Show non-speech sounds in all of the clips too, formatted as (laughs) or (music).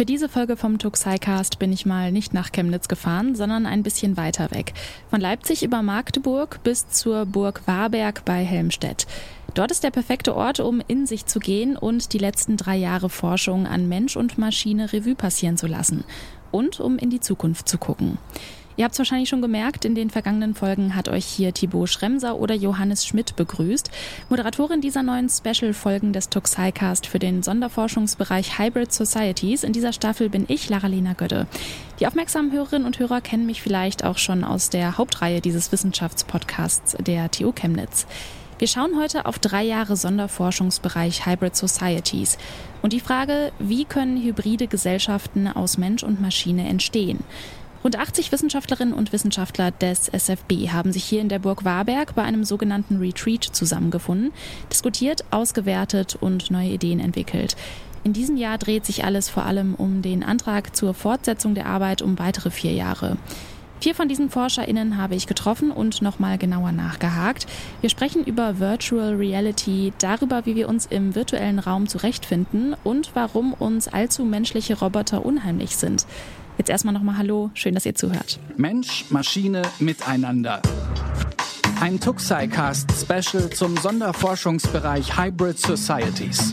Für diese Folge vom Tuxicast bin ich mal nicht nach Chemnitz gefahren, sondern ein bisschen weiter weg. Von Leipzig über Magdeburg bis zur Burg Warberg bei Helmstedt. Dort ist der perfekte Ort, um in sich zu gehen und die letzten drei Jahre Forschung an Mensch und Maschine Revue passieren zu lassen. Und um in die Zukunft zu gucken. Ihr habt es wahrscheinlich schon gemerkt, in den vergangenen Folgen hat euch hier Thibaut Schremser oder Johannes Schmidt begrüßt. Moderatorin dieser neuen Special-Folgen des Tuxicast für den Sonderforschungsbereich Hybrid Societies. In dieser Staffel bin ich, Lara-Lena Gödde. Die aufmerksamen Hörerinnen und Hörer kennen mich vielleicht auch schon aus der Hauptreihe dieses Wissenschaftspodcasts der TU Chemnitz. Wir schauen heute auf drei Jahre Sonderforschungsbereich Hybrid Societies und die Frage, wie können hybride Gesellschaften aus Mensch und Maschine entstehen? Rund 80 Wissenschaftlerinnen und Wissenschaftler des SFB haben sich hier in der Burg Warberg bei einem sogenannten Retreat zusammengefunden, diskutiert, ausgewertet und neue Ideen entwickelt. In diesem Jahr dreht sich alles vor allem um den Antrag zur Fortsetzung der Arbeit um weitere vier Jahre. Vier von diesen ForscherInnen habe ich getroffen und nochmal genauer nachgehakt. Wir sprechen über Virtual Reality, darüber, wie wir uns im virtuellen Raum zurechtfinden und warum uns allzu menschliche Roboter unheimlich sind. Jetzt erstmal nochmal Hallo, schön, dass ihr zuhört. Mensch, Maschine, Miteinander. Ein Tuxicast Special zum Sonderforschungsbereich Hybrid Societies.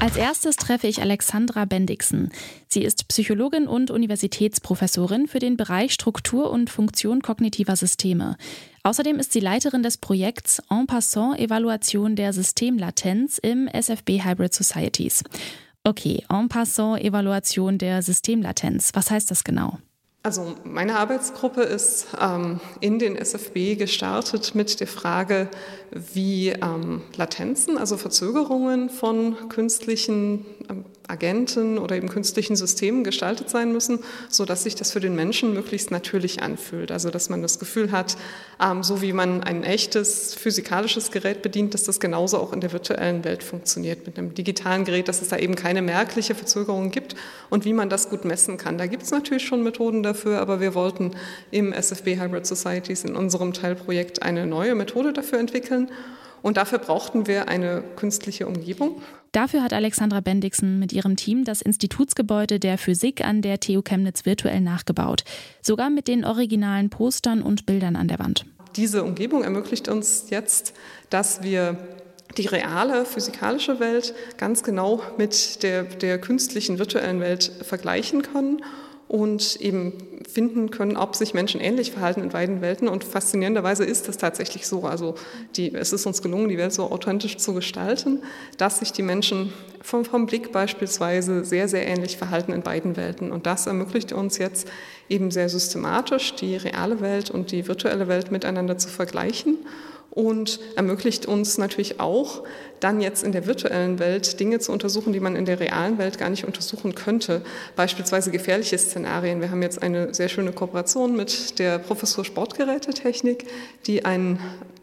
Als erstes treffe ich Alexandra Bendixen. Sie ist Psychologin und Universitätsprofessorin für den Bereich Struktur und Funktion kognitiver Systeme. Außerdem ist sie Leiterin des Projekts En passant Evaluation der Systemlatenz im SFB Hybrid Societies. Okay, en passant Evaluation der Systemlatenz. Was heißt das genau? Also meine Arbeitsgruppe ist ähm, in den SFB gestartet mit der Frage, wie ähm, Latenzen, also Verzögerungen von künstlichen ähm, Agenten oder eben künstlichen Systemen gestaltet sein müssen, so dass sich das für den Menschen möglichst natürlich anfühlt. Also dass man das Gefühl hat, ähm, so wie man ein echtes physikalisches Gerät bedient, dass das genauso auch in der virtuellen Welt funktioniert mit einem digitalen Gerät, dass es da eben keine merkliche Verzögerung gibt und wie man das gut messen kann. Da gibt es natürlich schon Methoden dafür, aber wir wollten im SFB Hybrid Societies in unserem Teilprojekt eine neue Methode dafür entwickeln. Und dafür brauchten wir eine künstliche Umgebung. Dafür hat Alexandra Bendixen mit ihrem Team das Institutsgebäude der Physik an der TU Chemnitz virtuell nachgebaut. Sogar mit den originalen Postern und Bildern an der Wand. Diese Umgebung ermöglicht uns jetzt, dass wir die reale physikalische Welt ganz genau mit der, der künstlichen virtuellen Welt vergleichen können und eben finden können, ob sich Menschen ähnlich verhalten in beiden Welten. Und faszinierenderweise ist das tatsächlich so. Also die, es ist uns gelungen, die Welt so authentisch zu gestalten, dass sich die Menschen vom, vom Blick beispielsweise sehr, sehr ähnlich verhalten in beiden Welten. Und das ermöglicht uns jetzt eben sehr systematisch, die reale Welt und die virtuelle Welt miteinander zu vergleichen und ermöglicht uns natürlich auch, dann jetzt in der virtuellen Welt Dinge zu untersuchen, die man in der realen Welt gar nicht untersuchen könnte. Beispielsweise gefährliche Szenarien. Wir haben jetzt eine sehr schöne Kooperation mit der Professur Sportgerätetechnik, die ein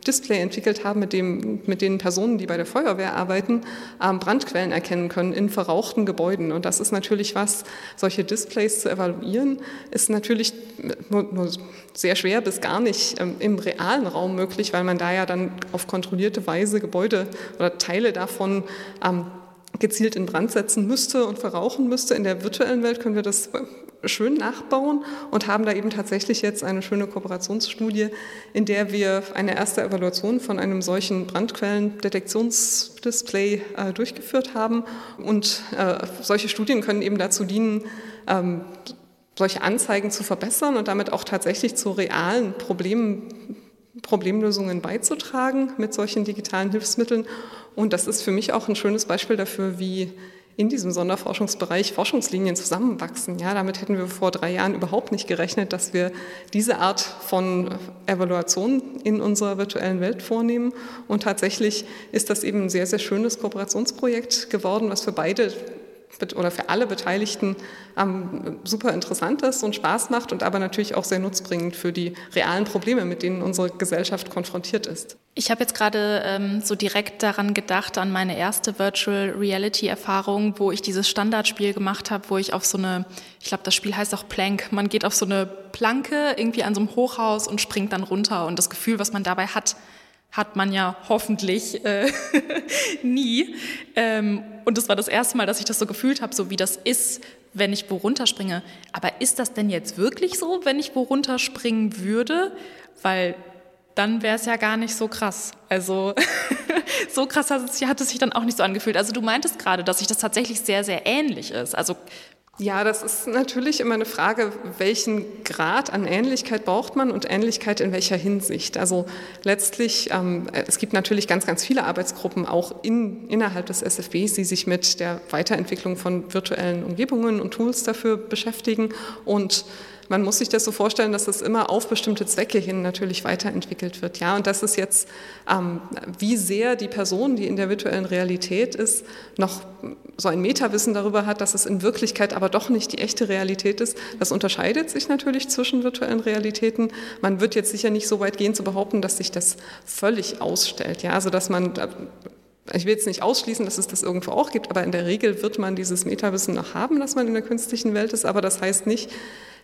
Display entwickelt haben, mit, dem, mit denen Personen, die bei der Feuerwehr arbeiten, ähm, Brandquellen erkennen können in verrauchten Gebäuden. Und das ist natürlich was, solche Displays zu evaluieren, ist natürlich nur, nur sehr schwer bis gar nicht ähm, im realen Raum möglich, weil man da ja dann auf kontrollierte Weise Gebäude oder Teile davon ähm, gezielt in Brand setzen müsste und verrauchen müsste. In der virtuellen Welt können wir das schön nachbauen und haben da eben tatsächlich jetzt eine schöne Kooperationsstudie, in der wir eine erste Evaluation von einem solchen Brandquellendetektionsdisplay äh, durchgeführt haben. Und äh, solche Studien können eben dazu dienen, ähm, solche Anzeigen zu verbessern und damit auch tatsächlich zu realen Problemen, Problemlösungen beizutragen mit solchen digitalen Hilfsmitteln. Und das ist für mich auch ein schönes Beispiel dafür, wie in diesem Sonderforschungsbereich Forschungslinien zusammenwachsen. Ja, damit hätten wir vor drei Jahren überhaupt nicht gerechnet, dass wir diese Art von Evaluation in unserer virtuellen Welt vornehmen. Und tatsächlich ist das eben ein sehr, sehr schönes Kooperationsprojekt geworden, was für beide oder für alle Beteiligten ähm, super interessant ist und Spaß macht und aber natürlich auch sehr nutzbringend für die realen Probleme, mit denen unsere Gesellschaft konfrontiert ist. Ich habe jetzt gerade ähm, so direkt daran gedacht, an meine erste Virtual Reality Erfahrung, wo ich dieses Standardspiel gemacht habe, wo ich auf so eine, ich glaube, das Spiel heißt auch Plank, man geht auf so eine Planke irgendwie an so einem Hochhaus und springt dann runter und das Gefühl, was man dabei hat, hat man ja hoffentlich äh, (laughs) nie. Ähm, und das war das erste Mal, dass ich das so gefühlt habe, so wie das ist, wenn ich wo runterspringe. Aber ist das denn jetzt wirklich so, wenn ich wo runterspringen würde? Weil dann wäre es ja gar nicht so krass. Also (laughs) so krass hat es, hat es sich dann auch nicht so angefühlt. Also du meintest gerade, dass sich das tatsächlich sehr, sehr ähnlich ist. Also ja, das ist natürlich immer eine Frage, welchen Grad an Ähnlichkeit braucht man und Ähnlichkeit in welcher Hinsicht. Also letztlich, ähm, es gibt natürlich ganz, ganz viele Arbeitsgruppen auch in, innerhalb des SFBs, die sich mit der Weiterentwicklung von virtuellen Umgebungen und Tools dafür beschäftigen und man muss sich das so vorstellen, dass das immer auf bestimmte Zwecke hin natürlich weiterentwickelt wird. Ja, und das ist jetzt, ähm, wie sehr die Person, die in der virtuellen Realität ist, noch so ein Metawissen darüber hat, dass es in Wirklichkeit aber doch nicht die echte Realität ist. Das unterscheidet sich natürlich zwischen virtuellen Realitäten. Man wird jetzt sicher nicht so weit gehen zu behaupten, dass sich das völlig ausstellt. Ja, also dass man ich will jetzt nicht ausschließen, dass es das irgendwo auch gibt, aber in der Regel wird man dieses Metawissen noch haben, dass man in der künstlichen Welt ist. Aber das heißt nicht,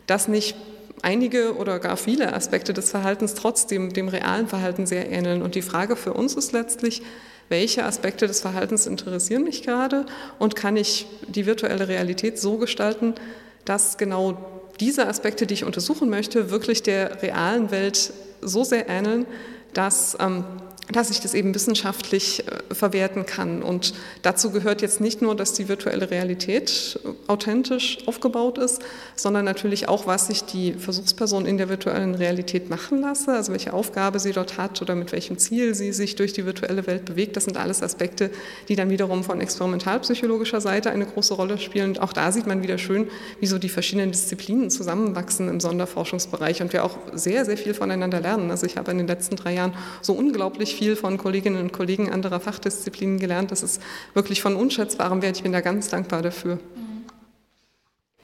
dass nicht einige oder gar viele Aspekte des Verhaltens trotzdem dem realen Verhalten sehr ähneln. Und die Frage für uns ist letztlich, welche Aspekte des Verhaltens interessieren mich gerade und kann ich die virtuelle Realität so gestalten, dass genau diese Aspekte, die ich untersuchen möchte, wirklich der realen Welt so sehr ähneln, dass ähm, dass ich das eben wissenschaftlich äh, verwerten kann. Und dazu gehört jetzt nicht nur, dass die virtuelle Realität äh, authentisch aufgebaut ist, sondern natürlich auch, was sich die Versuchsperson in der virtuellen Realität machen lasse, also welche Aufgabe sie dort hat oder mit welchem Ziel sie sich durch die virtuelle Welt bewegt. Das sind alles Aspekte, die dann wiederum von experimentalpsychologischer Seite eine große Rolle spielen. Und auch da sieht man wieder schön, wie so die verschiedenen Disziplinen zusammenwachsen im Sonderforschungsbereich und wir auch sehr, sehr viel voneinander lernen. Also ich habe in den letzten drei Jahren so unglaublich viel von Kolleginnen und Kollegen anderer Fachdisziplinen gelernt. Das ist wirklich von unschätzbarem Wert. Ich bin da ganz dankbar dafür.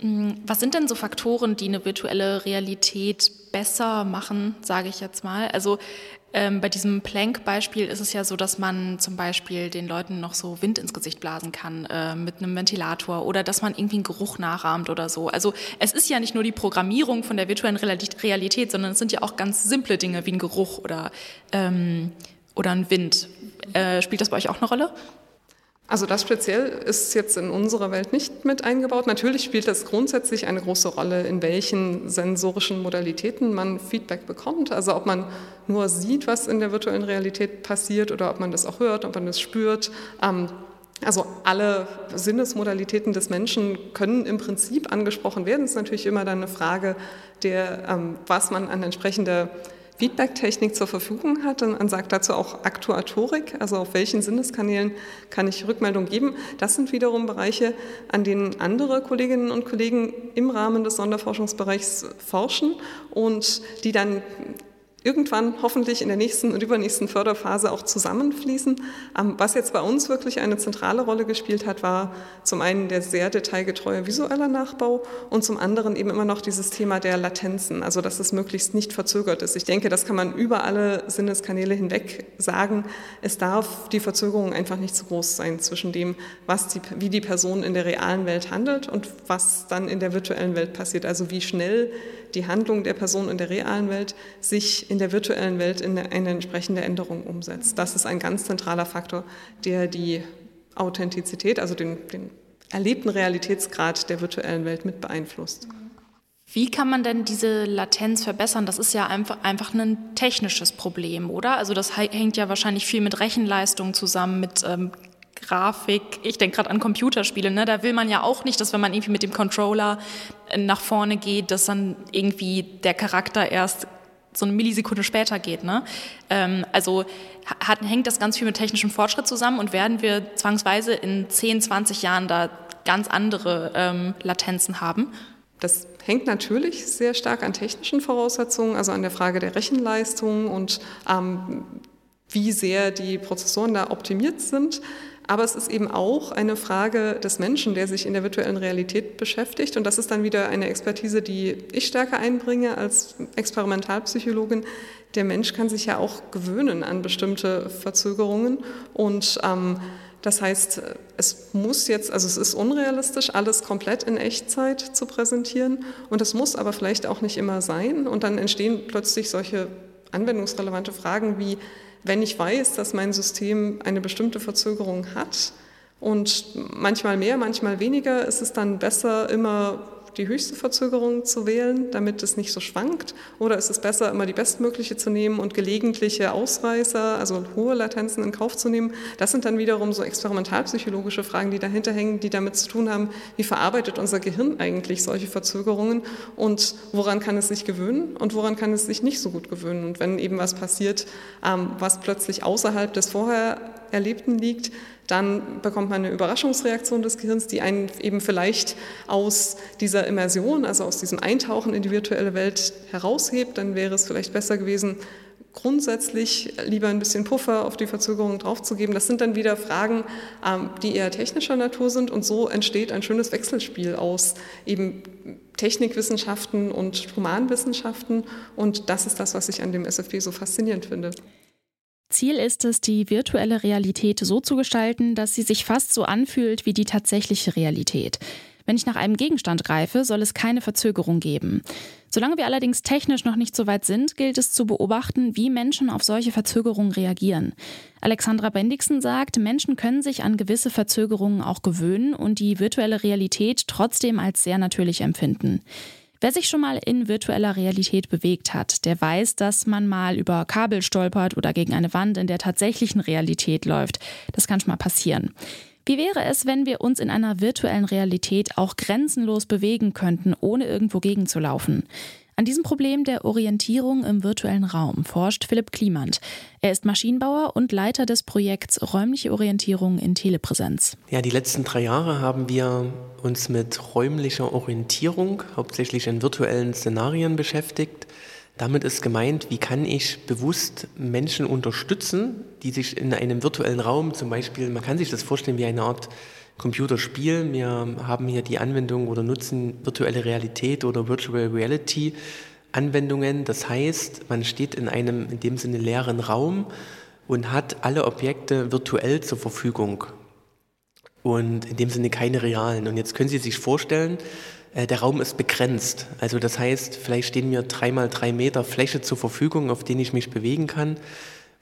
Mhm. Was sind denn so Faktoren, die eine virtuelle Realität besser machen, sage ich jetzt mal? Also ähm, bei diesem Planck-Beispiel ist es ja so, dass man zum Beispiel den Leuten noch so Wind ins Gesicht blasen kann äh, mit einem Ventilator oder dass man irgendwie einen Geruch nachahmt oder so. Also es ist ja nicht nur die Programmierung von der virtuellen Realität, sondern es sind ja auch ganz simple Dinge wie ein Geruch oder ähm, oder ein Wind. Äh, spielt das bei euch auch eine Rolle? Also das speziell ist jetzt in unserer Welt nicht mit eingebaut. Natürlich spielt das grundsätzlich eine große Rolle, in welchen sensorischen Modalitäten man Feedback bekommt. Also ob man nur sieht, was in der virtuellen Realität passiert oder ob man das auch hört, ob man das spürt. Ähm, also alle Sinnesmodalitäten des Menschen können im Prinzip angesprochen werden. Es ist natürlich immer dann eine Frage der, ähm, was man an entsprechender Feedback-Technik zur Verfügung hat. Und man sagt dazu auch Aktuatorik, also auf welchen Sinneskanälen kann ich Rückmeldung geben. Das sind wiederum Bereiche, an denen andere Kolleginnen und Kollegen im Rahmen des Sonderforschungsbereichs forschen und die dann irgendwann hoffentlich in der nächsten und übernächsten Förderphase auch zusammenfließen. Ähm, was jetzt bei uns wirklich eine zentrale Rolle gespielt hat, war zum einen der sehr detailgetreue visuelle Nachbau und zum anderen eben immer noch dieses Thema der Latenzen, also dass es möglichst nicht verzögert ist. Ich denke, das kann man über alle Sinneskanäle hinweg sagen. Es darf die Verzögerung einfach nicht zu groß sein zwischen dem, was die, wie die Person in der realen Welt handelt und was dann in der virtuellen Welt passiert. Also wie schnell die Handlung der Person in der realen Welt sich in der virtuellen Welt in eine entsprechende Änderung umsetzt. Das ist ein ganz zentraler Faktor, der die Authentizität, also den, den erlebten Realitätsgrad der virtuellen Welt mit beeinflusst. Wie kann man denn diese Latenz verbessern? Das ist ja einfach, einfach ein technisches Problem, oder? Also das hängt ja wahrscheinlich viel mit Rechenleistung zusammen, mit ähm, Grafik, ich denke gerade an Computerspiele, ne? da will man ja auch nicht, dass wenn man irgendwie mit dem Controller äh, nach vorne geht, dass dann irgendwie der Charakter erst so eine Millisekunde später geht. Ne? Ähm, also hat, hängt das ganz viel mit technischem Fortschritt zusammen und werden wir zwangsweise in 10, 20 Jahren da ganz andere ähm, Latenzen haben? Das hängt natürlich sehr stark an technischen Voraussetzungen, also an der Frage der Rechenleistung und ähm, wie sehr die Prozessoren da optimiert sind. Aber es ist eben auch eine Frage des Menschen, der sich in der virtuellen Realität beschäftigt. Und das ist dann wieder eine Expertise, die ich stärker einbringe als Experimentalpsychologin. Der Mensch kann sich ja auch gewöhnen an bestimmte Verzögerungen. Und ähm, das heißt, es muss jetzt, also es ist unrealistisch, alles komplett in Echtzeit zu präsentieren. Und es muss aber vielleicht auch nicht immer sein. Und dann entstehen plötzlich solche anwendungsrelevante Fragen wie, Wenn ich weiß, dass mein System eine bestimmte Verzögerung hat und manchmal mehr, manchmal weniger, ist es dann besser, immer die höchste Verzögerung zu wählen, damit es nicht so schwankt? Oder ist es besser, immer die bestmögliche zu nehmen und gelegentliche Ausreißer, also hohe Latenzen in Kauf zu nehmen? Das sind dann wiederum so experimentalpsychologische Fragen, die dahinter hängen, die damit zu tun haben, wie verarbeitet unser Gehirn eigentlich solche Verzögerungen und woran kann es sich gewöhnen und woran kann es sich nicht so gut gewöhnen? Und wenn eben was passiert, ähm, was plötzlich außerhalb des vorher Erlebten liegt, dann bekommt man eine Überraschungsreaktion des Gehirns, die einen eben vielleicht aus dieser Immersion, also aus diesem Eintauchen in die virtuelle Welt heraushebt. Dann wäre es vielleicht besser gewesen, grundsätzlich lieber ein bisschen Puffer auf die Verzögerung draufzugeben. Das sind dann wieder Fragen, ähm, die eher technischer Natur sind und so entsteht ein schönes Wechselspiel aus eben Technikwissenschaften und Humanwissenschaften und das ist das, was ich an dem SFB so faszinierend finde. Ziel ist es, die virtuelle Realität so zu gestalten, dass sie sich fast so anfühlt wie die tatsächliche Realität. Wenn ich nach einem Gegenstand greife, soll es keine Verzögerung geben. Solange wir allerdings technisch noch nicht so weit sind, gilt es zu beobachten, wie Menschen auf solche Verzögerungen reagieren. Alexandra Bendixen sagt, Menschen können sich an gewisse Verzögerungen auch gewöhnen und die virtuelle Realität trotzdem als sehr natürlich empfinden. Wer sich schon mal in virtueller Realität bewegt hat, der weiß, dass man mal über Kabel stolpert oder gegen eine Wand in der tatsächlichen Realität läuft. Das kann schon mal passieren. Wie wäre es, wenn wir uns in einer virtuellen Realität auch grenzenlos bewegen könnten, ohne irgendwo gegenzulaufen? An diesem Problem der Orientierung im virtuellen Raum forscht Philipp Klimant. Er ist Maschinenbauer und Leiter des Projekts Räumliche Orientierung in Telepräsenz. Ja, die letzten drei Jahre haben wir uns mit räumlicher Orientierung, hauptsächlich in virtuellen Szenarien beschäftigt. Damit ist gemeint, wie kann ich bewusst Menschen unterstützen, die sich in einem virtuellen Raum zum Beispiel, man kann sich das vorstellen wie eine Art Computerspiel. Wir haben hier die Anwendung oder nutzen virtuelle Realität oder Virtual Reality Anwendungen. Das heißt, man steht in einem in dem Sinne leeren Raum und hat alle Objekte virtuell zur Verfügung und in dem Sinne keine realen. Und jetzt können Sie sich vorstellen, äh, der Raum ist begrenzt. Also das heißt, vielleicht stehen mir drei mal drei Meter Fläche zur Verfügung, auf denen ich mich bewegen kann.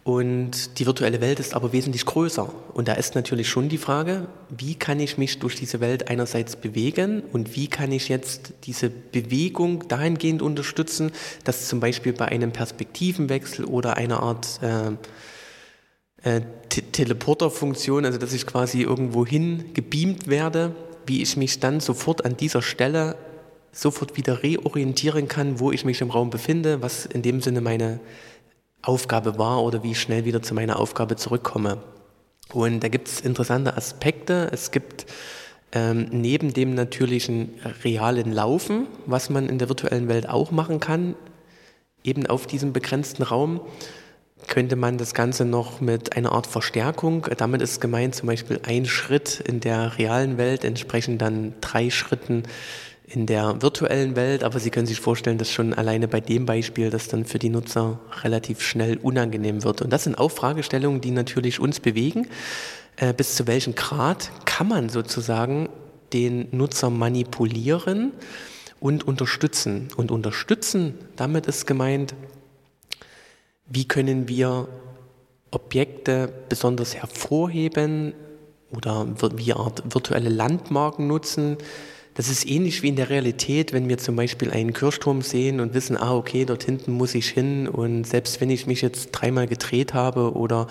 Und die virtuelle Welt ist aber wesentlich größer. Und da ist natürlich schon die Frage, wie kann ich mich durch diese Welt einerseits bewegen und wie kann ich jetzt diese Bewegung dahingehend unterstützen, dass zum Beispiel bei einem Perspektivenwechsel oder einer Art äh, äh, Teleporterfunktion, also dass ich quasi irgendwo hin gebeamt werde, wie ich mich dann sofort an dieser Stelle sofort wieder reorientieren kann, wo ich mich im Raum befinde, was in dem Sinne meine Aufgabe war oder wie ich schnell wieder zu meiner Aufgabe zurückkomme. Und da gibt es interessante Aspekte. Es gibt ähm, neben dem natürlichen realen Laufen, was man in der virtuellen Welt auch machen kann, eben auf diesem begrenzten Raum, könnte man das Ganze noch mit einer Art Verstärkung, damit ist gemeint zum Beispiel ein Schritt in der realen Welt, entsprechend dann drei Schritten in der virtuellen Welt, aber Sie können sich vorstellen, dass schon alleine bei dem Beispiel das dann für die Nutzer relativ schnell unangenehm wird. Und das sind auch Fragestellungen, die natürlich uns bewegen. Äh, bis zu welchem Grad kann man sozusagen den Nutzer manipulieren und unterstützen? Und unterstützen, damit ist gemeint, wie können wir Objekte besonders hervorheben oder wie Art virtuelle Landmarken nutzen, das ist ähnlich wie in der Realität, wenn wir zum Beispiel einen Kirchturm sehen und wissen, ah, okay, dort hinten muss ich hin und selbst wenn ich mich jetzt dreimal gedreht habe oder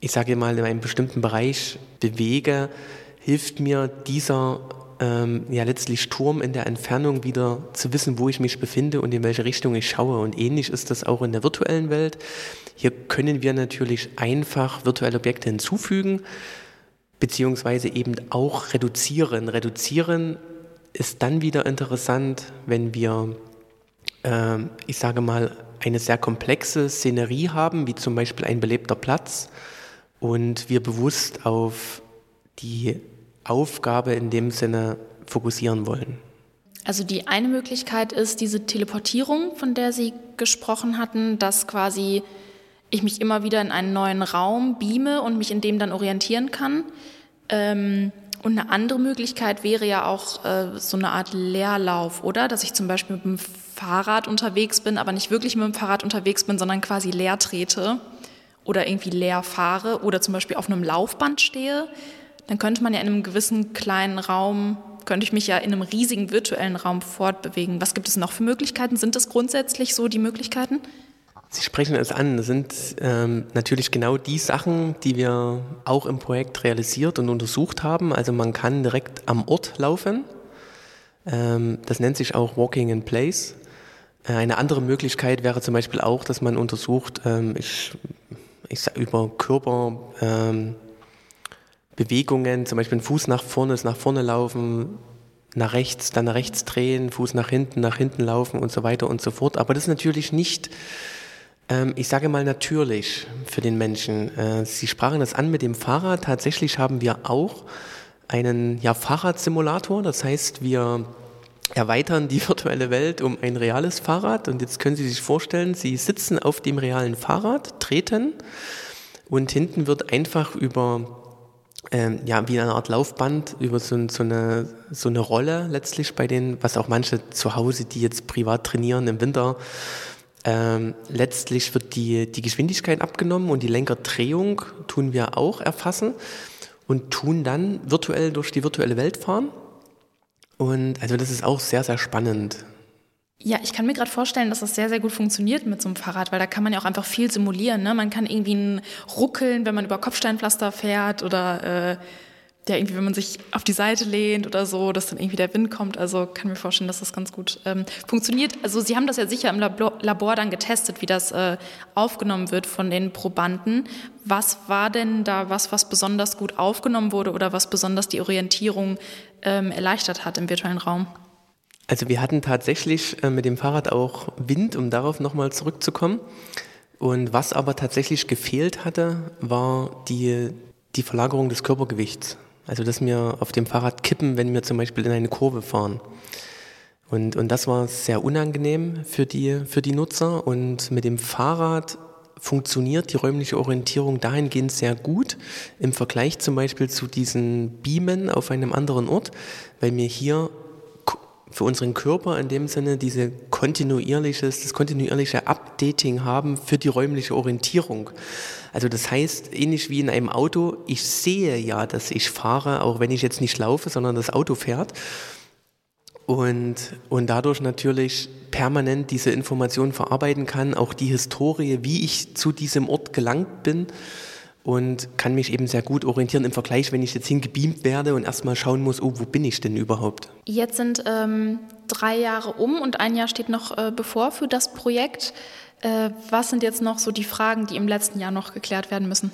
ich sage mal in einem bestimmten Bereich bewege, hilft mir dieser ähm, ja letztlich Turm in der Entfernung wieder zu wissen, wo ich mich befinde und in welche Richtung ich schaue. Und ähnlich ist das auch in der virtuellen Welt. Hier können wir natürlich einfach virtuelle Objekte hinzufügen beziehungsweise eben auch reduzieren. Reduzieren ist dann wieder interessant, wenn wir, äh, ich sage mal, eine sehr komplexe Szenerie haben, wie zum Beispiel ein belebter Platz, und wir bewusst auf die Aufgabe in dem Sinne fokussieren wollen. Also die eine Möglichkeit ist diese Teleportierung, von der Sie gesprochen hatten, dass quasi ich mich immer wieder in einen neuen Raum beame und mich in dem dann orientieren kann. Ähm, und eine andere Möglichkeit wäre ja auch äh, so eine Art Leerlauf, oder? Dass ich zum Beispiel mit dem Fahrrad unterwegs bin, aber nicht wirklich mit dem Fahrrad unterwegs bin, sondern quasi leer trete oder irgendwie leer fahre oder zum Beispiel auf einem Laufband stehe, dann könnte man ja in einem gewissen kleinen Raum, könnte ich mich ja in einem riesigen virtuellen Raum fortbewegen. Was gibt es noch für Möglichkeiten? Sind das grundsätzlich so die Möglichkeiten? Sie sprechen es an. Das sind ähm, natürlich genau die Sachen, die wir auch im Projekt realisiert und untersucht haben. Also man kann direkt am Ort laufen. Ähm, das nennt sich auch Walking in Place. Äh, eine andere Möglichkeit wäre zum Beispiel auch, dass man untersucht, ähm, ich, ich sag über Körperbewegungen, ähm, zum Beispiel Fuß nach vorne, ist nach vorne laufen, nach rechts, dann nach rechts drehen, Fuß nach hinten, nach hinten laufen und so weiter und so fort. Aber das ist natürlich nicht ich sage mal natürlich für den Menschen. Äh, Sie sprachen das an mit dem Fahrrad. Tatsächlich haben wir auch einen ja, Fahrradsimulator. Das heißt, wir erweitern die (laughs) virtuelle Welt um ein reales Fahrrad. Und jetzt können Sie sich vorstellen, Sie sitzen auf dem realen Fahrrad, treten und hinten wird einfach über ähm, ja, wie eine Art Laufband über so, so, eine, so eine Rolle letztlich bei den, was auch manche zu Hause, die jetzt privat trainieren im Winter, ähm, letztlich wird die, die Geschwindigkeit abgenommen und die Lenkerdrehung tun wir auch erfassen und tun dann virtuell durch die virtuelle Welt fahren. Und also das ist auch sehr, sehr spannend. Ja, ich kann mir gerade vorstellen, dass das sehr, sehr gut funktioniert mit so einem Fahrrad, weil da kann man ja auch einfach viel simulieren. Ne? Man kann irgendwie Ruckeln, wenn man über Kopfsteinpflaster fährt oder äh, ja, irgendwie, wenn man sich auf die Seite lehnt oder so, dass dann irgendwie der Wind kommt. Also kann mir vorstellen, dass das ganz gut ähm, funktioniert. Also Sie haben das ja sicher im Labor, Labor dann getestet, wie das äh, aufgenommen wird von den Probanden. Was war denn da was, was besonders gut aufgenommen wurde oder was besonders die Orientierung ähm, erleichtert hat im virtuellen Raum? Also wir hatten tatsächlich äh, mit dem Fahrrad auch Wind, um darauf nochmal zurückzukommen. Und was aber tatsächlich gefehlt hatte, war die, die Verlagerung des Körpergewichts. Also dass wir auf dem Fahrrad kippen, wenn wir zum Beispiel in eine Kurve fahren. Und, und das war sehr unangenehm für die, für die Nutzer. Und mit dem Fahrrad funktioniert die räumliche Orientierung dahingehend sehr gut im Vergleich zum Beispiel zu diesen Beamen auf einem anderen Ort, weil wir hier für unseren Körper in dem Sinne diese kontinuierliches, das kontinuierliche Updating haben für die räumliche Orientierung. Also das heißt, ähnlich wie in einem Auto, ich sehe ja, dass ich fahre, auch wenn ich jetzt nicht laufe, sondern das Auto fährt. Und, und dadurch natürlich permanent diese Informationen verarbeiten kann, auch die Historie, wie ich zu diesem Ort gelangt bin und kann mich eben sehr gut orientieren im Vergleich, wenn ich jetzt hingebeamt werde und erstmal schauen muss, oh, wo bin ich denn überhaupt? Jetzt sind ähm, drei Jahre um und ein Jahr steht noch äh, bevor für das Projekt. Äh, was sind jetzt noch so die Fragen, die im letzten Jahr noch geklärt werden müssen?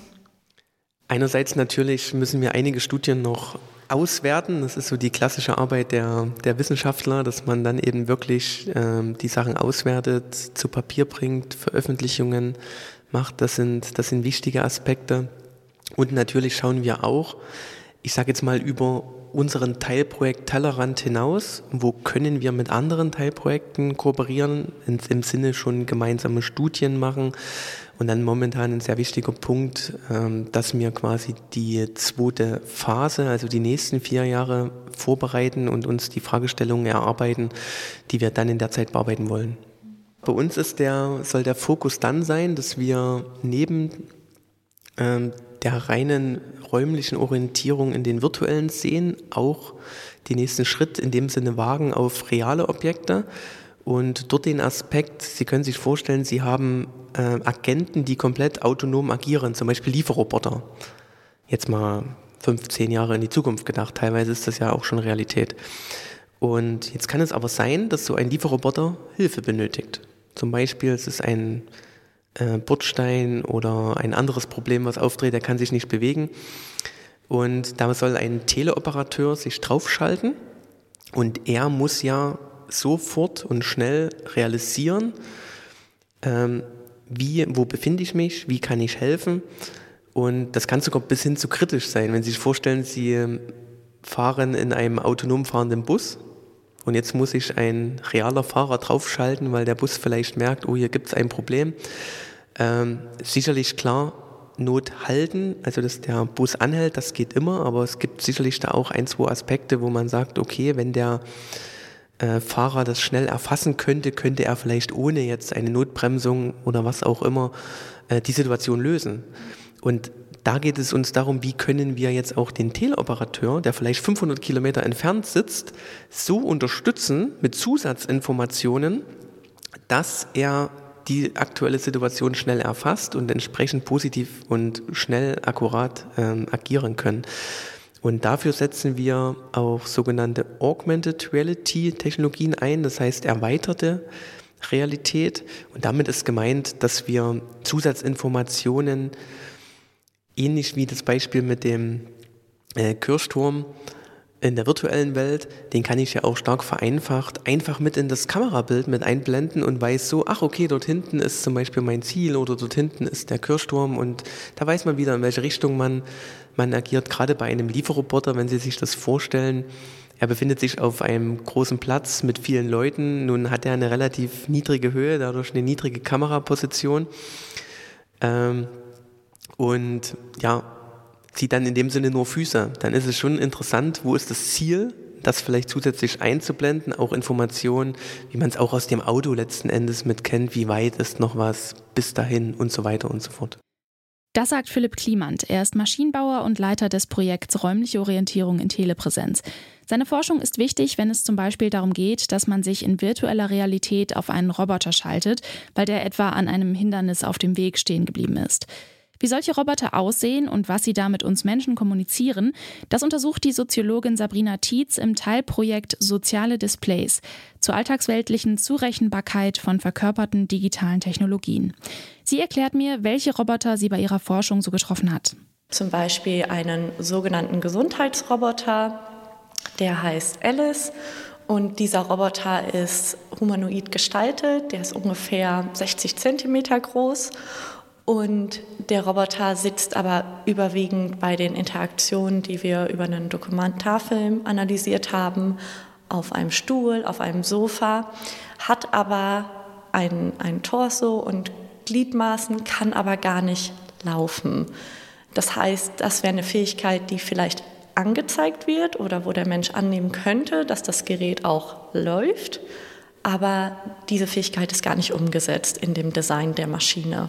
Einerseits natürlich müssen wir einige Studien noch auswerten. Das ist so die klassische Arbeit der, der Wissenschaftler, dass man dann eben wirklich ähm, die Sachen auswertet, zu Papier bringt, Veröffentlichungen macht. Das sind, das sind wichtige Aspekte. Und natürlich schauen wir auch, ich sage jetzt mal über unseren Teilprojekt Tellerrand hinaus, wo können wir mit anderen Teilprojekten kooperieren, im Sinne schon gemeinsame Studien machen. Und dann momentan ein sehr wichtiger Punkt, ähm, dass wir quasi die zweite Phase, also die nächsten vier Jahre vorbereiten und uns die Fragestellungen erarbeiten, die wir dann in der Zeit bearbeiten wollen. Bei uns ist der, soll der Fokus dann sein, dass wir neben ähm, der reinen räumlichen Orientierung in den virtuellen Szenen auch den nächsten Schritt in dem Sinne wagen auf reale Objekte und dort den Aspekt, Sie können sich vorstellen, Sie haben äh, Agenten, die komplett autonom agieren, zum Beispiel Lieferroboter. Jetzt mal 15 Jahre in die Zukunft gedacht, teilweise ist das ja auch schon Realität. Und jetzt kann es aber sein, dass so ein Lieferroboter Hilfe benötigt. Zum Beispiel, es ist ein äh, Bordstein oder ein anderes Problem, was auftritt, der kann sich nicht bewegen. Und da soll ein Teleoperateur sich draufschalten und er muss ja sofort und schnell realisieren, ähm, wie, wo befinde ich mich, wie kann ich helfen. Und das kann sogar bis hin zu kritisch sein, wenn Sie sich vorstellen, Sie fahren in einem autonom fahrenden Bus und jetzt muss ich ein realer Fahrer draufschalten, weil der Bus vielleicht merkt, oh, hier gibt es ein Problem. Ähm, sicherlich klar, Not halten, also dass der Bus anhält, das geht immer, aber es gibt sicherlich da auch ein, zwei Aspekte, wo man sagt, okay, wenn der äh, Fahrer das schnell erfassen könnte, könnte er vielleicht ohne jetzt eine Notbremsung oder was auch immer äh, die Situation lösen. Und da geht es uns darum, wie können wir jetzt auch den Teleoperateur, der vielleicht 500 Kilometer entfernt sitzt, so unterstützen mit Zusatzinformationen, dass er die aktuelle Situation schnell erfasst und entsprechend positiv und schnell akkurat ähm, agieren können. Und dafür setzen wir auch sogenannte Augmented Reality Technologien ein, das heißt erweiterte Realität. Und damit ist gemeint, dass wir Zusatzinformationen, ähnlich wie das Beispiel mit dem äh, Kirchturm, in der virtuellen Welt, den kann ich ja auch stark vereinfacht einfach mit in das Kamerabild mit einblenden und weiß so, ach okay, dort hinten ist zum Beispiel mein Ziel oder dort hinten ist der Kirchturm und da weiß man wieder, in welche Richtung man, man agiert. Gerade bei einem Lieferroboter, wenn Sie sich das vorstellen, er befindet sich auf einem großen Platz mit vielen Leuten. Nun hat er eine relativ niedrige Höhe, dadurch eine niedrige Kameraposition. Ähm, und ja, zieht dann in dem Sinne nur Füße. Dann ist es schon interessant, wo ist das Ziel, das vielleicht zusätzlich einzublenden, auch Informationen, wie man es auch aus dem Auto letzten Endes mit kennt, wie weit ist noch was bis dahin und so weiter und so fort. Das sagt Philipp Kliemand. Er ist Maschinenbauer und Leiter des Projekts Räumliche Orientierung in Telepräsenz. Seine Forschung ist wichtig, wenn es zum Beispiel darum geht, dass man sich in virtueller Realität auf einen Roboter schaltet, weil der etwa an einem Hindernis auf dem Weg stehen geblieben ist. Wie solche Roboter aussehen und was sie da mit uns Menschen kommunizieren, das untersucht die Soziologin Sabrina Tietz im Teilprojekt Soziale Displays zur alltagsweltlichen Zurechenbarkeit von verkörperten digitalen Technologien. Sie erklärt mir, welche Roboter sie bei ihrer Forschung so getroffen hat. Zum Beispiel einen sogenannten Gesundheitsroboter, der heißt Alice und dieser Roboter ist humanoid gestaltet, der ist ungefähr 60 Zentimeter groß und der Roboter sitzt aber überwiegend bei den Interaktionen, die wir über einen Dokumentarfilm analysiert haben, auf einem Stuhl, auf einem Sofa, hat aber ein, ein Torso und Gliedmaßen, kann aber gar nicht laufen. Das heißt, das wäre eine Fähigkeit, die vielleicht angezeigt wird oder wo der Mensch annehmen könnte, dass das Gerät auch läuft, aber diese Fähigkeit ist gar nicht umgesetzt in dem Design der Maschine.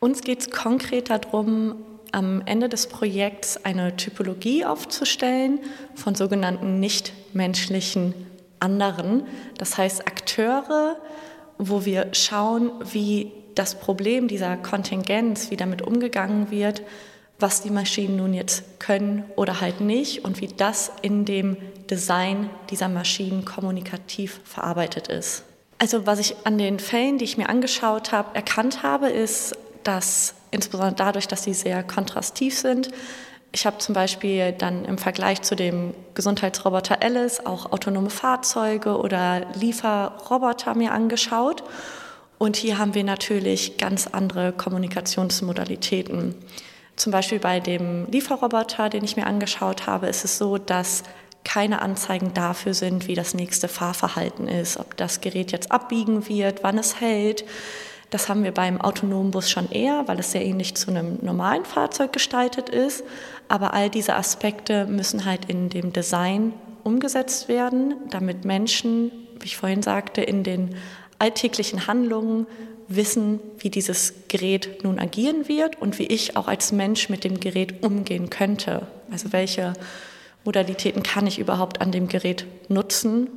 Uns geht es konkret darum, am Ende des Projekts eine Typologie aufzustellen von sogenannten nichtmenschlichen anderen, das heißt Akteure, wo wir schauen, wie das Problem dieser Kontingenz, wie damit umgegangen wird, was die Maschinen nun jetzt können oder halt nicht und wie das in dem Design dieser Maschinen kommunikativ verarbeitet ist. Also was ich an den Fällen, die ich mir angeschaut habe, erkannt habe, ist dass insbesondere dadurch, dass sie sehr kontrastiv sind, ich habe zum Beispiel dann im Vergleich zu dem Gesundheitsroboter Alice auch autonome Fahrzeuge oder Lieferroboter mir angeschaut. Und hier haben wir natürlich ganz andere Kommunikationsmodalitäten. Zum Beispiel bei dem Lieferroboter, den ich mir angeschaut habe, ist es so, dass keine Anzeigen dafür sind, wie das nächste Fahrverhalten ist, ob das Gerät jetzt abbiegen wird, wann es hält. Das haben wir beim autonomen Bus schon eher, weil es sehr ähnlich zu einem normalen Fahrzeug gestaltet ist. Aber all diese Aspekte müssen halt in dem Design umgesetzt werden, damit Menschen, wie ich vorhin sagte, in den alltäglichen Handlungen wissen, wie dieses Gerät nun agieren wird und wie ich auch als Mensch mit dem Gerät umgehen könnte. Also welche Modalitäten kann ich überhaupt an dem Gerät nutzen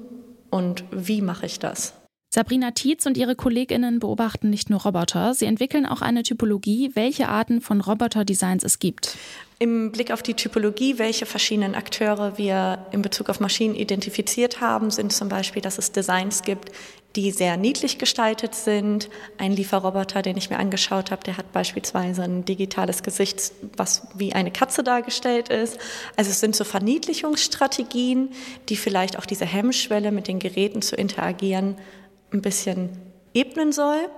und wie mache ich das? Sabrina Tietz und ihre Kolleginnen beobachten nicht nur Roboter, sie entwickeln auch eine Typologie, welche Arten von Roboterdesigns es gibt. Im Blick auf die Typologie, welche verschiedenen Akteure wir in Bezug auf Maschinen identifiziert haben, sind zum Beispiel, dass es Designs gibt, die sehr niedlich gestaltet sind. Ein Lieferroboter, den ich mir angeschaut habe, der hat beispielsweise ein digitales Gesicht, was wie eine Katze dargestellt ist. Also es sind so Verniedlichungsstrategien, die vielleicht auch diese Hemmschwelle mit den Geräten zu interagieren ein bisschen ebnen soll.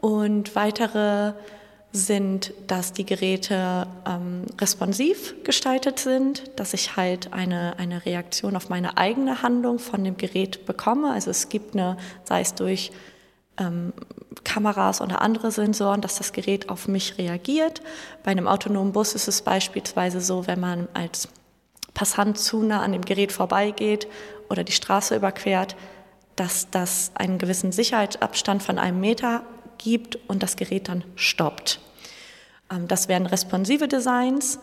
Und weitere sind, dass die Geräte ähm, responsiv gestaltet sind, dass ich halt eine, eine Reaktion auf meine eigene Handlung von dem Gerät bekomme. Also es gibt eine, sei es durch ähm, Kameras oder andere Sensoren, dass das Gerät auf mich reagiert. Bei einem autonomen Bus ist es beispielsweise so, wenn man als Passant zu nah an dem Gerät vorbeigeht oder die Straße überquert, dass das einen gewissen Sicherheitsabstand von einem Meter gibt und das Gerät dann stoppt. Ähm, das wären responsive Designs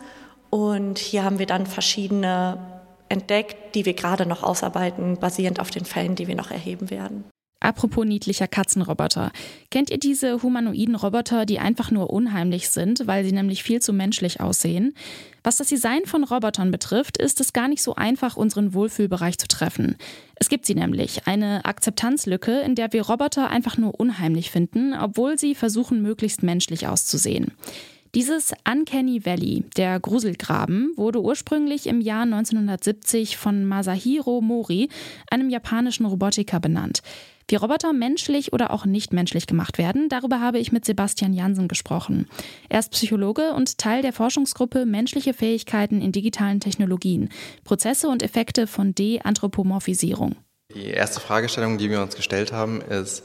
und hier haben wir dann verschiedene entdeckt, die wir gerade noch ausarbeiten, basierend auf den Fällen, die wir noch erheben werden. Apropos niedlicher Katzenroboter. Kennt ihr diese humanoiden Roboter, die einfach nur unheimlich sind, weil sie nämlich viel zu menschlich aussehen? Was das Design von Robotern betrifft, ist es gar nicht so einfach, unseren Wohlfühlbereich zu treffen. Es gibt sie nämlich, eine Akzeptanzlücke, in der wir Roboter einfach nur unheimlich finden, obwohl sie versuchen, möglichst menschlich auszusehen. Dieses Uncanny Valley, der Gruselgraben, wurde ursprünglich im Jahr 1970 von Masahiro Mori, einem japanischen Robotiker, benannt. Wie Roboter menschlich oder auch nicht menschlich gemacht werden, darüber habe ich mit Sebastian Jansen gesprochen. Er ist Psychologe und Teil der Forschungsgruppe Menschliche Fähigkeiten in digitalen Technologien, Prozesse und Effekte von De-Anthropomorphisierung. Die erste Fragestellung, die wir uns gestellt haben, ist,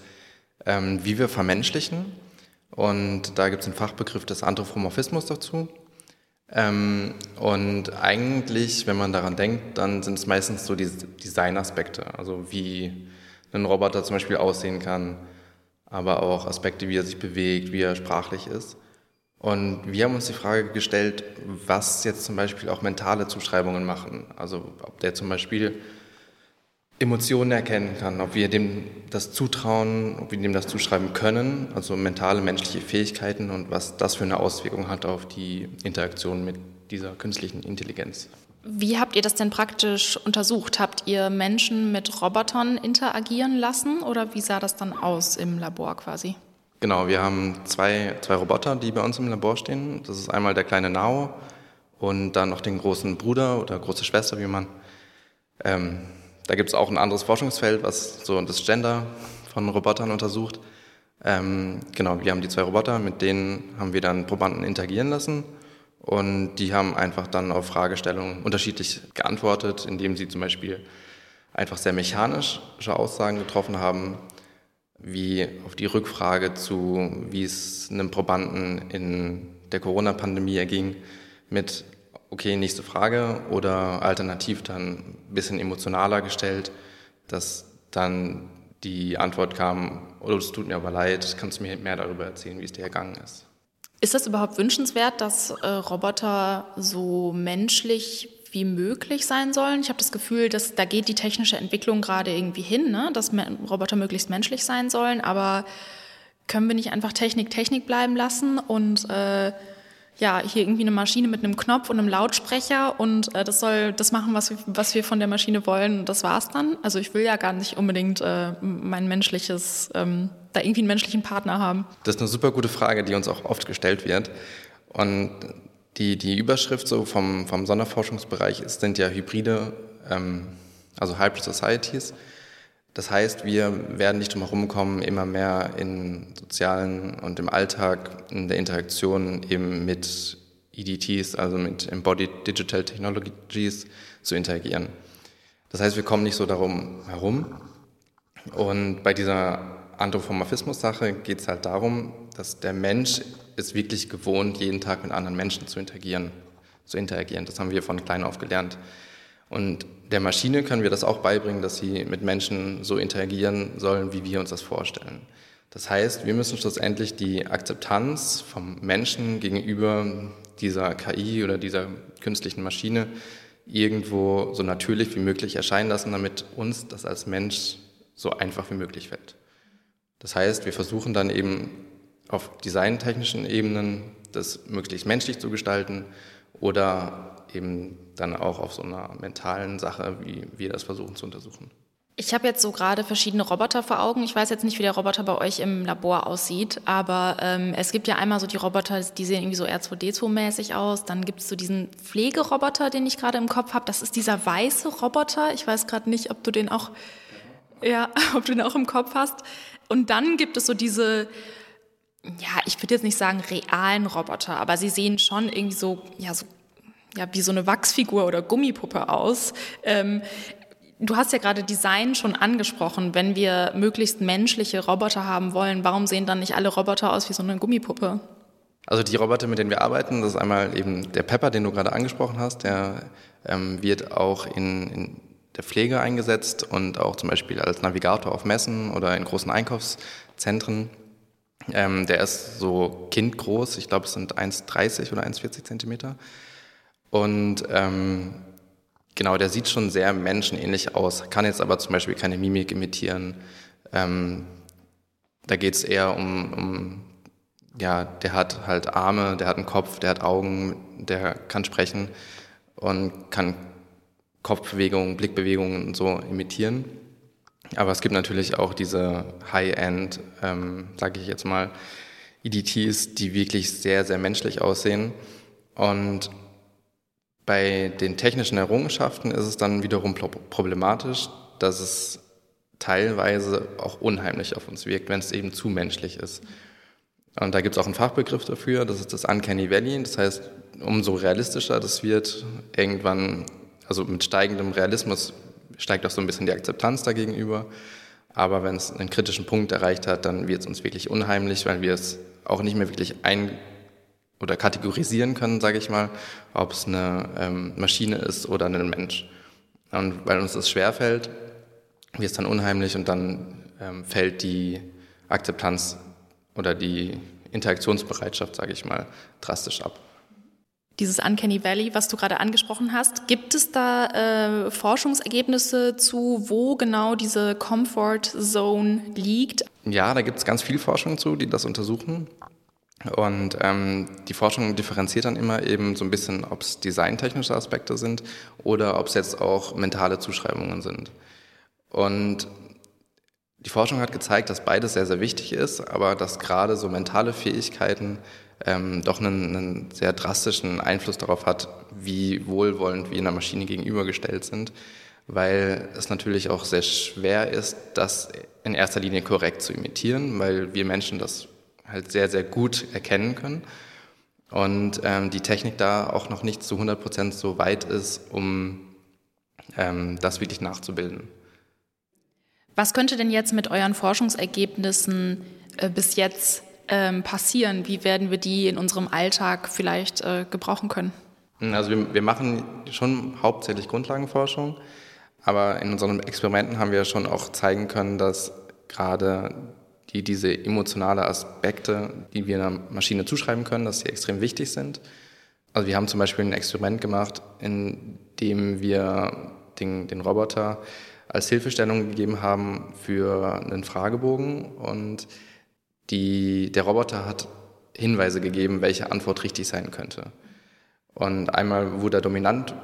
ähm, wie wir vermenschlichen und da gibt es den Fachbegriff des Anthropomorphismus dazu. Ähm, und eigentlich, wenn man daran denkt, dann sind es meistens so die Designaspekte, also wie ein Roboter zum Beispiel aussehen kann, aber auch Aspekte, wie er sich bewegt, wie er sprachlich ist. Und wir haben uns die Frage gestellt, was jetzt zum Beispiel auch mentale Zuschreibungen machen. Also ob der zum Beispiel Emotionen erkennen kann, ob wir dem das zutrauen, ob wir dem das zuschreiben können, also mentale, menschliche Fähigkeiten und was das für eine Auswirkung hat auf die Interaktion mit dieser künstlichen Intelligenz. Wie habt ihr das denn praktisch untersucht? Habt ihr Menschen mit Robotern interagieren lassen oder wie sah das dann aus im Labor quasi? Genau, wir haben zwei, zwei Roboter, die bei uns im Labor stehen. Das ist einmal der kleine Nao und dann noch den großen Bruder oder große Schwester, wie man ähm, da gibt es auch ein anderes Forschungsfeld, was so das Gender von Robotern untersucht. Ähm, genau, wir haben die zwei Roboter, mit denen haben wir dann Probanden interagieren lassen und die haben einfach dann auf Fragestellungen unterschiedlich geantwortet, indem sie zum Beispiel einfach sehr mechanische Aussagen getroffen haben, wie auf die Rückfrage zu, wie es einem Probanden in der Corona-Pandemie erging, mit okay, nächste Frage oder alternativ dann ein bisschen emotionaler gestellt, dass dann die Antwort kam, oh, es tut mir aber leid, kannst du mir mehr darüber erzählen, wie es dir ergangen ist. Ist das überhaupt wünschenswert, dass äh, Roboter so menschlich wie möglich sein sollen? Ich habe das Gefühl, dass da geht die technische Entwicklung gerade irgendwie hin, ne? dass Roboter möglichst menschlich sein sollen, aber können wir nicht einfach Technik Technik bleiben lassen und äh, ja, hier irgendwie eine Maschine mit einem Knopf und einem Lautsprecher und äh, das soll das machen, was wir, was wir von der Maschine wollen und das war's dann. Also ich will ja gar nicht unbedingt äh, mein menschliches, ähm, da irgendwie einen menschlichen Partner haben. Das ist eine super gute Frage, die uns auch oft gestellt wird. Und die, die Überschrift so vom, vom Sonderforschungsbereich ist, sind ja Hybride, ähm, also Hybrid Societies. Das heißt, wir werden nicht drum herum kommen, immer mehr in sozialen und im Alltag, in der Interaktion eben mit EDTs, also mit Embodied Digital Technologies, zu interagieren. Das heißt, wir kommen nicht so darum herum. Und bei dieser Anthropomorphismus-Sache geht es halt darum, dass der Mensch ist wirklich gewohnt, jeden Tag mit anderen Menschen zu interagieren. Zu interagieren. Das haben wir von klein auf gelernt. Und der Maschine können wir das auch beibringen, dass sie mit Menschen so interagieren sollen, wie wir uns das vorstellen. Das heißt, wir müssen schlussendlich die Akzeptanz vom Menschen gegenüber dieser KI oder dieser künstlichen Maschine irgendwo so natürlich wie möglich erscheinen lassen, damit uns das als Mensch so einfach wie möglich fällt. Das heißt, wir versuchen dann eben auf designtechnischen Ebenen das möglichst menschlich zu gestalten oder eben dann auch auf so einer mentalen Sache, wie wir das versuchen zu untersuchen. Ich habe jetzt so gerade verschiedene Roboter vor Augen. Ich weiß jetzt nicht, wie der Roboter bei euch im Labor aussieht, aber ähm, es gibt ja einmal so die Roboter, die sehen irgendwie so R2D2-mäßig aus. Dann gibt es so diesen Pflegeroboter, den ich gerade im Kopf habe. Das ist dieser weiße Roboter. Ich weiß gerade nicht, ob du den auch, ja, (laughs) ob du den auch im Kopf hast. Und dann gibt es so diese, ja, ich würde jetzt nicht sagen realen Roboter, aber sie sehen schon irgendwie so, ja, so ja, wie so eine Wachsfigur oder Gummipuppe aus. Ähm, du hast ja gerade Design schon angesprochen. Wenn wir möglichst menschliche Roboter haben wollen, warum sehen dann nicht alle Roboter aus wie so eine Gummipuppe? Also die Roboter, mit denen wir arbeiten, das ist einmal eben der Pepper, den du gerade angesprochen hast, der ähm, wird auch in, in der Pflege eingesetzt und auch zum Beispiel als Navigator auf Messen oder in großen Einkaufszentren. Ähm, der ist so kindgroß, ich glaube es sind 1,30 oder 1,40 Zentimeter. Und ähm, genau, der sieht schon sehr menschenähnlich aus, kann jetzt aber zum Beispiel keine Mimik imitieren. Ähm, da geht es eher um, um, ja, der hat halt Arme, der hat einen Kopf, der hat Augen, der kann sprechen und kann Kopfbewegungen, Blickbewegungen und so imitieren. Aber es gibt natürlich auch diese High-End, ähm, sage ich jetzt mal, EDTs, die wirklich sehr, sehr menschlich aussehen. Und bei den technischen Errungenschaften ist es dann wiederum problematisch, dass es teilweise auch unheimlich auf uns wirkt, wenn es eben zu menschlich ist. Und da gibt es auch einen Fachbegriff dafür, das ist das Uncanny Valley. Das heißt, umso realistischer das wird, irgendwann also mit steigendem Realismus steigt auch so ein bisschen die Akzeptanz dagegenüber. Aber wenn es einen kritischen Punkt erreicht hat, dann wird es uns wirklich unheimlich, weil wir es auch nicht mehr wirklich ein oder kategorisieren können, sage ich mal, ob es eine ähm, Maschine ist oder ein Mensch. Und weil uns das schwerfällt, wird es dann unheimlich und dann ähm, fällt die Akzeptanz oder die Interaktionsbereitschaft, sage ich mal, drastisch ab dieses Uncanny Valley, was du gerade angesprochen hast. Gibt es da äh, Forschungsergebnisse zu, wo genau diese Comfort Zone liegt? Ja, da gibt es ganz viel Forschung zu, die das untersuchen. Und ähm, die Forschung differenziert dann immer eben so ein bisschen, ob es designtechnische Aspekte sind oder ob es jetzt auch mentale Zuschreibungen sind. Und die Forschung hat gezeigt, dass beides sehr, sehr wichtig ist, aber dass gerade so mentale Fähigkeiten ähm, doch einen, einen, sehr drastischen Einfluss darauf hat, wie wohlwollend wir einer Maschine gegenübergestellt sind, weil es natürlich auch sehr schwer ist, das in erster Linie korrekt zu imitieren, weil wir Menschen das halt sehr, sehr gut erkennen können und ähm, die Technik da auch noch nicht zu 100 Prozent so weit ist, um ähm, das wirklich nachzubilden. Was könnte denn jetzt mit euren Forschungsergebnissen äh, bis jetzt ähm, passieren? Wie werden wir die in unserem Alltag vielleicht äh, gebrauchen können? Also wir, wir, machen schon hauptsächlich Grundlagenforschung, aber in unseren Experimenten haben wir schon auch zeigen können, dass gerade die, diese emotionale Aspekte, die wir einer Maschine zuschreiben können, dass sie extrem wichtig sind. Also wir haben zum Beispiel ein Experiment gemacht, in dem wir den, den Roboter als Hilfestellung gegeben haben für einen Fragebogen und die, der Roboter hat Hinweise gegeben, welche Antwort richtig sein könnte. Und einmal wurde er dominant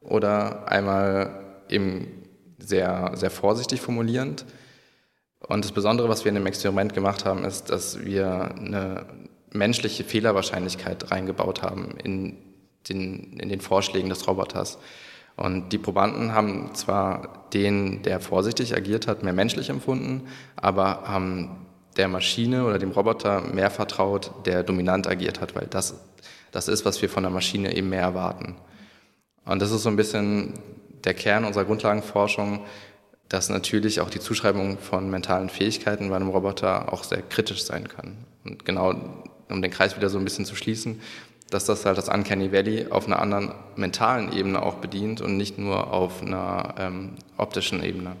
oder einmal eben sehr, sehr vorsichtig formulierend. Und das Besondere, was wir in dem Experiment gemacht haben, ist, dass wir eine menschliche Fehlerwahrscheinlichkeit reingebaut haben in den, in den Vorschlägen des Roboters. Und die Probanden haben zwar den, der vorsichtig agiert hat, mehr menschlich empfunden, aber haben der Maschine oder dem Roboter mehr vertraut, der dominant agiert hat, weil das, das ist, was wir von der Maschine eben mehr erwarten. Und das ist so ein bisschen der Kern unserer Grundlagenforschung, dass natürlich auch die Zuschreibung von mentalen Fähigkeiten bei einem Roboter auch sehr kritisch sein kann. Und genau, um den Kreis wieder so ein bisschen zu schließen, dass das halt das Uncanny Valley auf einer anderen mentalen Ebene auch bedient und nicht nur auf einer ähm, optischen Ebene.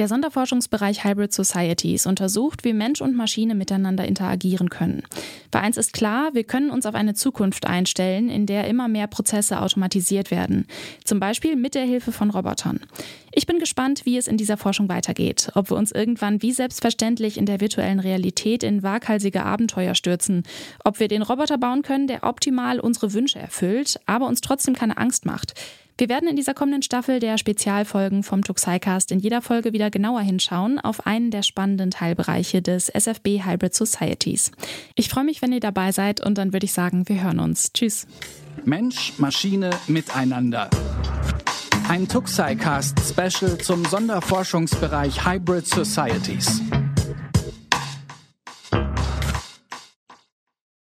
Der Sonderforschungsbereich Hybrid Societies untersucht, wie Mensch und Maschine miteinander interagieren können. Bei eins ist klar, wir können uns auf eine Zukunft einstellen, in der immer mehr Prozesse automatisiert werden. Zum Beispiel mit der Hilfe von Robotern. Ich bin gespannt, wie es in dieser Forschung weitergeht. Ob wir uns irgendwann wie selbstverständlich in der virtuellen Realität in waghalsige Abenteuer stürzen. Ob wir den Roboter bauen können, der optimal unsere Wünsche erfüllt, aber uns trotzdem keine Angst macht. Wir werden in dieser kommenden Staffel der Spezialfolgen vom Tuxicast in jeder Folge wieder genauer hinschauen auf einen der spannenden Teilbereiche des SFB Hybrid Societies. Ich freue mich, wenn ihr dabei seid und dann würde ich sagen, wir hören uns. Tschüss. Mensch, Maschine, Miteinander. Ein Tuxicast Special zum Sonderforschungsbereich Hybrid Societies.